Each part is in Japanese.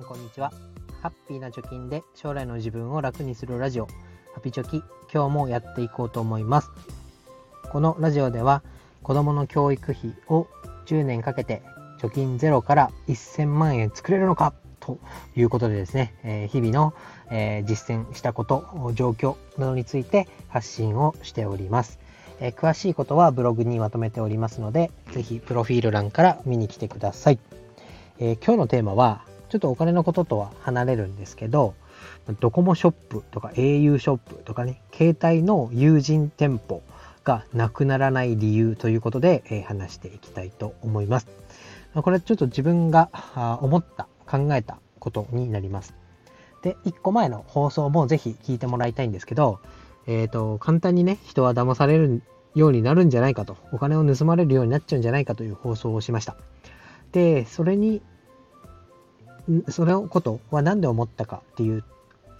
んこんにちは。ハッピーな貯金で将来の自分を楽にするラジオ。ハピチョキ今日もやっていこうと思います。このラジオでは子供の教育費を10年かけて貯金ゼロから1000万円作れるのかということでですね、え、日々の、え、実践したこと状況などについて発信をしております。え、詳しいことはブログにまとめておりますので、ぜひプロフィール欄から見に来てください。え、今日のテーマは、ちょっとお金のこととは離れるんですけど、ドコモショップとか au ショップとかね、携帯の友人店舗がなくならない理由ということで、え、話していきたいと思います。これちょっと自分が思った、考えたことになります。で、1個前の放送もぜひ聞いてもらいたいんですけど、えっ、ー、と、簡単にね、人は騙されるようになるんじゃないかと、お金を盗まれるようになっちゃうんじゃないかという放送をしました。で、それにそのことは何で思ったかっていう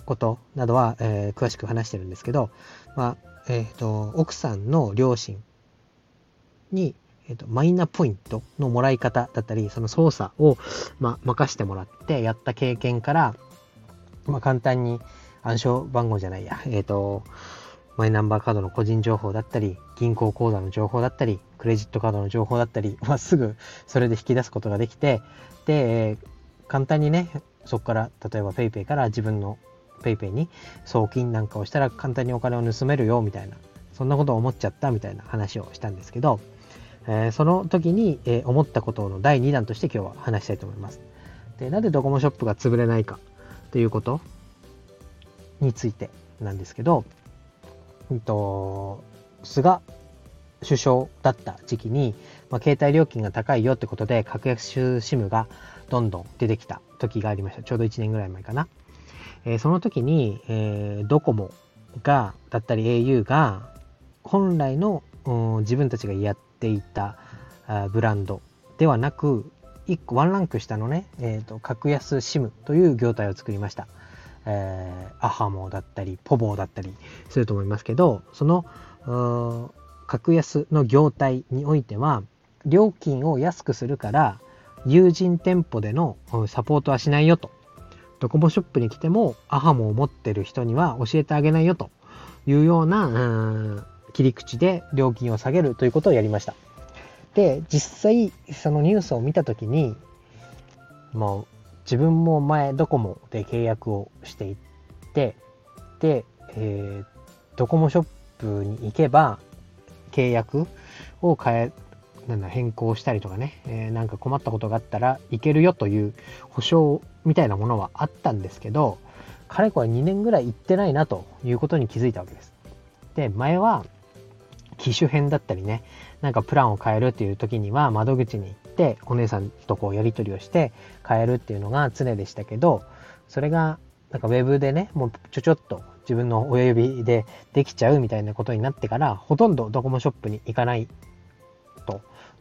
ことなどは、えー、詳しく話してるんですけど、まあえーと、奥さんの両親に、えーと、マイナポイントのもらい方だったりその操作を、まあ、任してもらってやった経験から、まあ、簡単に暗証番号じゃないや、えーとマイナンバーカードの個人情報だったり銀行口座の情報だったりクレジットカードの情報だったり、まあ、すぐそれで引き出すことができてで、簡単にね、そこから例えば PayPay から自分の PayPay に送金なんかをしたら簡単にお金を盗めるよみたいな、そんなことを思っちゃったみたいな話をしたんですけど、えー、その時に、えー、思ったことの第2弾として今日は話したいと思います。で、なんでドコモショップが潰れないかということについてなんですけど、うんと、菅首相だった時期に、まあ、携帯料金が高いよってことで格安 SIM がどんどん出てきた時がありました。ちょうど1年ぐらい前かな。えー、その時に、えー、ドコモが、だったり au が、本来の自分たちがやっていたあブランドではなく、1個ワンランク下のね、えーと、格安 SIM という業態を作りました。えー、アハモだったり、ポボだったりすると思いますけど、その格安の業態においては、料金を安くするから、友人店舗でのサポートはしないよと。ドコモショップに来てもアハモを持ってる人には教えてあげないよというような切り口で料金を下げるということをやりました。で、実際そのニュースを見た時に、もう自分も前ドコモで契約をしていって、で、えー、ドコモショップに行けば契約を変えなんだ変更したりとかね、えー、なんか困ったことがあったらいけるよという保証みたいなものはあったんですけど、かれこれ2年ぐらい行ってないなということに気づいたわけです。で、前は機種変だったりね、なんかプランを変えるっていう時には窓口に行ってお姉さんとこうやり取りをして変えるっていうのが常でしたけど、それがなんかウェブでね、もうちょちょっと自分の親指でできちゃうみたいなことになってから、ほとんどドコモショップに行かない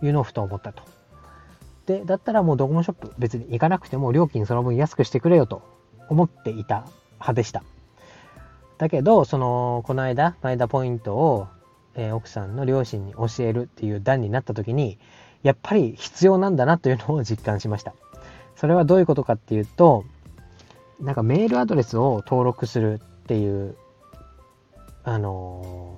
いうのをふと思ったと。で、だったらもうドコモショップ別に行かなくても料金その分安くしてくれよと思っていた派でした。だけど、その、この間、前田ポイントを、えー、奥さんの両親に教えるっていう段になった時に、やっぱり必要なんだなというのを実感しました。それはどういうことかっていうと、なんかメールアドレスを登録するっていう、あの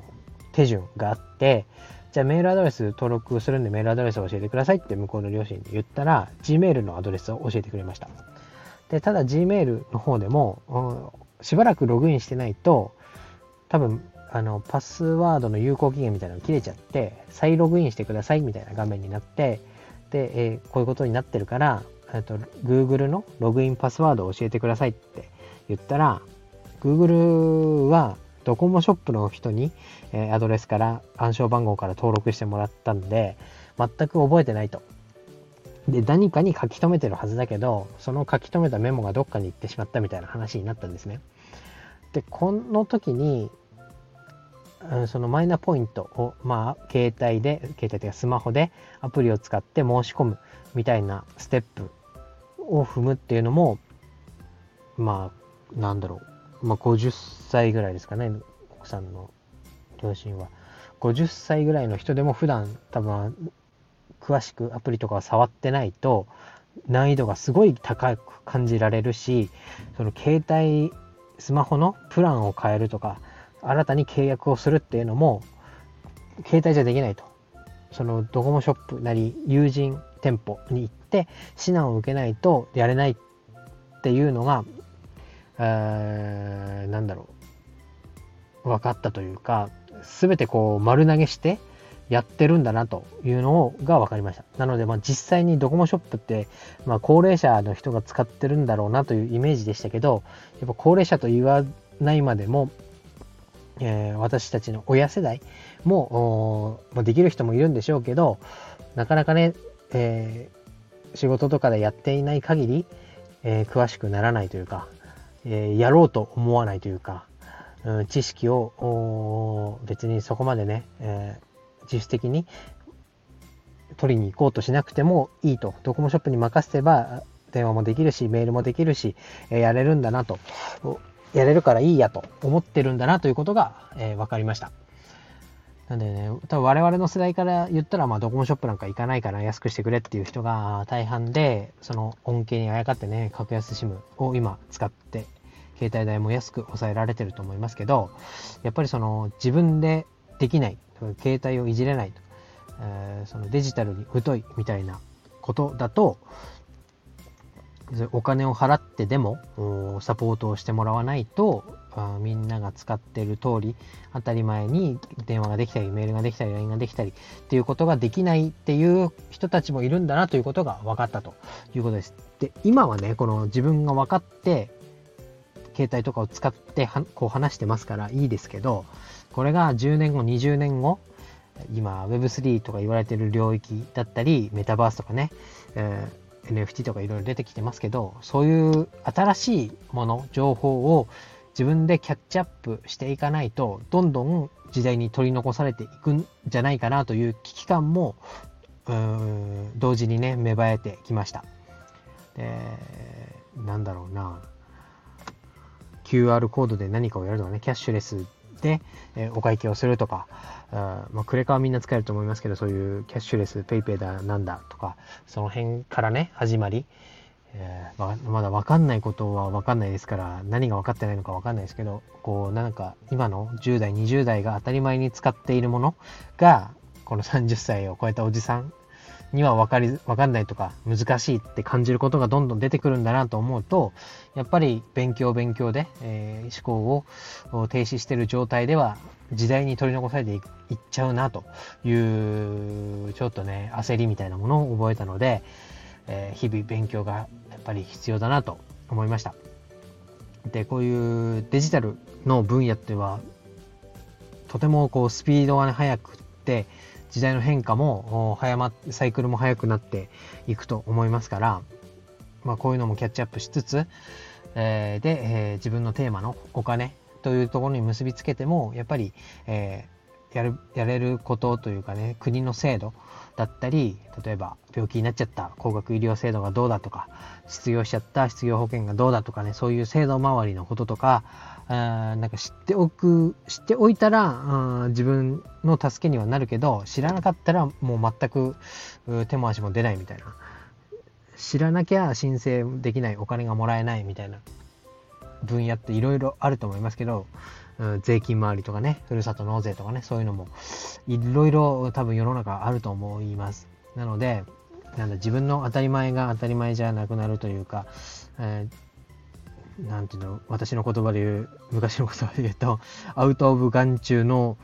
ー、手順があって、じゃあメールアドレス登録するんでメールアドレスを教えてくださいって向こうの両親に言ったら、Gmail のアドレスを教えてくれました。で、ただ Gmail の方でも、うん、しばらくログインしてないと、多分、あの、パスワードの有効期限みたいなのが切れちゃって、再ログインしてくださいみたいな画面になって、で、えー、こういうことになってるから、と Google のログインパスワードを教えてくださいって言ったら、Google はドコモショップの人に、えアドレスから暗証番号から登録してもらったんで、全く覚えてないと。で、何かに書き留めてるはずだけど、その書き留めたメモがどっかに行ってしまったみたいな話になったんですね。で、この時に、うんそのマイナポイントを、まあ、携帯で、携帯というかスマホでアプリを使って申し込むみたいなステップを踏むっていうのも、まあ、なんだろう。まあ、50歳ぐらいですかね、奥さんの両親は。50歳ぐらいの人でも普段多分詳しくアプリとかは触ってないと難易度がすごい高く感じられるしその携帯スマホのプランを変えるとか新たに契約をするっていうのも携帯じゃできないとそのドコモショップなり友人店舗に行って指南を受けないとやれないっていうのが、え、なんだろう分かったというか全てこう丸投げしてやってるんだなというのが分かりました。なので、まあ、実際にドコモショップって、まあ、高齢者の人が使ってるんだろうなというイメージでしたけど、やっぱ高齢者と言わないまでも、え、私たちの親世代もできる人もいるんでしょうけど、なかなかね、え、仕事とかでやっていない限り、えー、詳しくならないというか、えやろうと思わないというか、うん、知識を別にそこまでね、え自主的に取りに行こうとしなくてもいいと。ドコモショップに任せれば電話もできるし、メールもできるし、えやれるんだなと。やれるからいいやと思ってるんだなということが、え、分かりました。なんでね、多分我々の世代から言ったら、まあ、ドコモショップなんか行かないから安くしてくれっていう人が大半で、その恩恵にあやかってね、格安 SIM を今使って、携帯代も安く抑えられてると思いますけど、やっぱりその自分でできない、携帯をいじれないと、えー、そのデジタルに疎いみたいなことだと、お金を払ってでもサポートをしてもらわないとあみんなが使ってる通り当たり前に電話ができたりメールができたり LINE ができたりっていうことができないっていう人たちもいるんだなということが分かったということです。で今はねこの自分が分かって携帯とかを使ってこう話してますからいいですけどこれが10年後、20年後、今 Web3 とか言われてる領域だったり、メタバースとかね、えー、NFT とかいろいろ出てきてますけど、そういう新しいもの、情報を自分でキャッチアップしていかないと、どんどん時代に取り残されていくんじゃないかなという危機感も、同時にね、芽生えてきました。で、なんだろうな。QR コードで何かをやるとかね、キャッシュレスで、えお会計をするとか、あまあ、クレカはみんな使えると思いますけど、そういうキャッシュレス、ペイペイだ、なんだとか、その辺からね、始まり、え、まだ分かんないことは分かんないですから、何が分かってないのか分かんないですけど、こう、なんか、今の10代、20代が当たり前に使っているものが、この30歳を超えたおじさんには分かり、分かんないとか難しいって感じることがどんどん出てくるんだなと思うと、やっぱり勉強勉強で、えー、思考を停止してる状態では時代に取り残されていっちゃうなというちょっとね焦りみたいなものを覚えたので、え、日々勉強がやっぱり必要だなと思いました。でこういうデジタルの分野ってはとてもこうスピードが、速くって時代の変化も早まサイクルも速くなっていくと思いますから、まあ、こういうのもキャッチアップしつつ、えー、で、えー、自分のテーマのお金というところに結びつけてもやっぱり、えー、やるやれることというかね国の制度だったり例えば病気になっちゃった高額医療制度がどうだとか失業しちゃった失業保険がどうだとかねそういう制度周りのこととかあなんか知っておく知っておいたら自分の助けにはなるけど知らなかったらもう全く手も足も出ないみたいな。知らなきゃ申請できないお金がもらえないみたいな分野っていろいろあると思いますけど、うん、税金回りとかねふるさと納税とかねそういうのもいろいろ多分世の中あると思います。なのでなんだ自分の当たり前が当たり前じゃなくなるというか、えーなんていうの、私の言葉で言う、昔の言葉で言うと、アウト・オブ・眼中の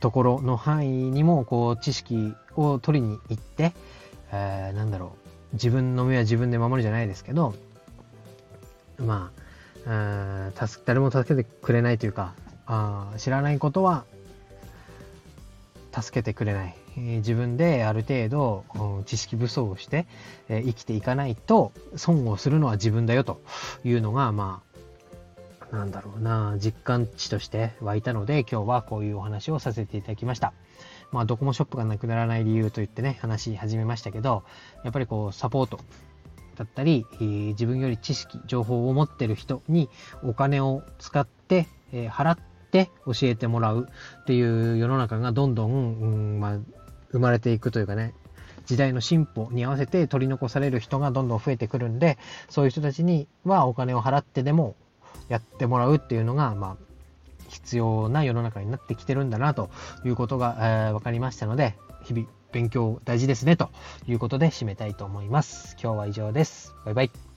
ところの範囲にも、こう、知識を取りに行って、えー、なんだろう、自分の目は自分で守るじゃないですけど、ま、あ誰も助けてくれないというか、あ知らないことは助けてくれない。えー、自分である程度、うん、知識武装をして、えー、生きていかないと損をするのは自分だよというのが、まあ、なんだろうな、実感値として湧いたので、今日はこういうお話をさせていただきました。まあ、ドコモショップがなくならない理由といってね、話し始めましたけど、やっぱりこう、サポートだったり、えー、自分より知識、情報を持ってる人にお金を使って、え、払って教えてもらうっていう世の中がどんどん、うんまあ、生まれていくというかね、時代の進歩に合わせて取り残される人がどんどん増えてくるんで、そういう人たちにはお金を払ってでもやってもらうっていうのが、まあ、必要な世の中になってきてるんだなということが、えー、分かりましたので、日々勉強大事ですねということで締めたいと思います。今日は以上です。バイバイ。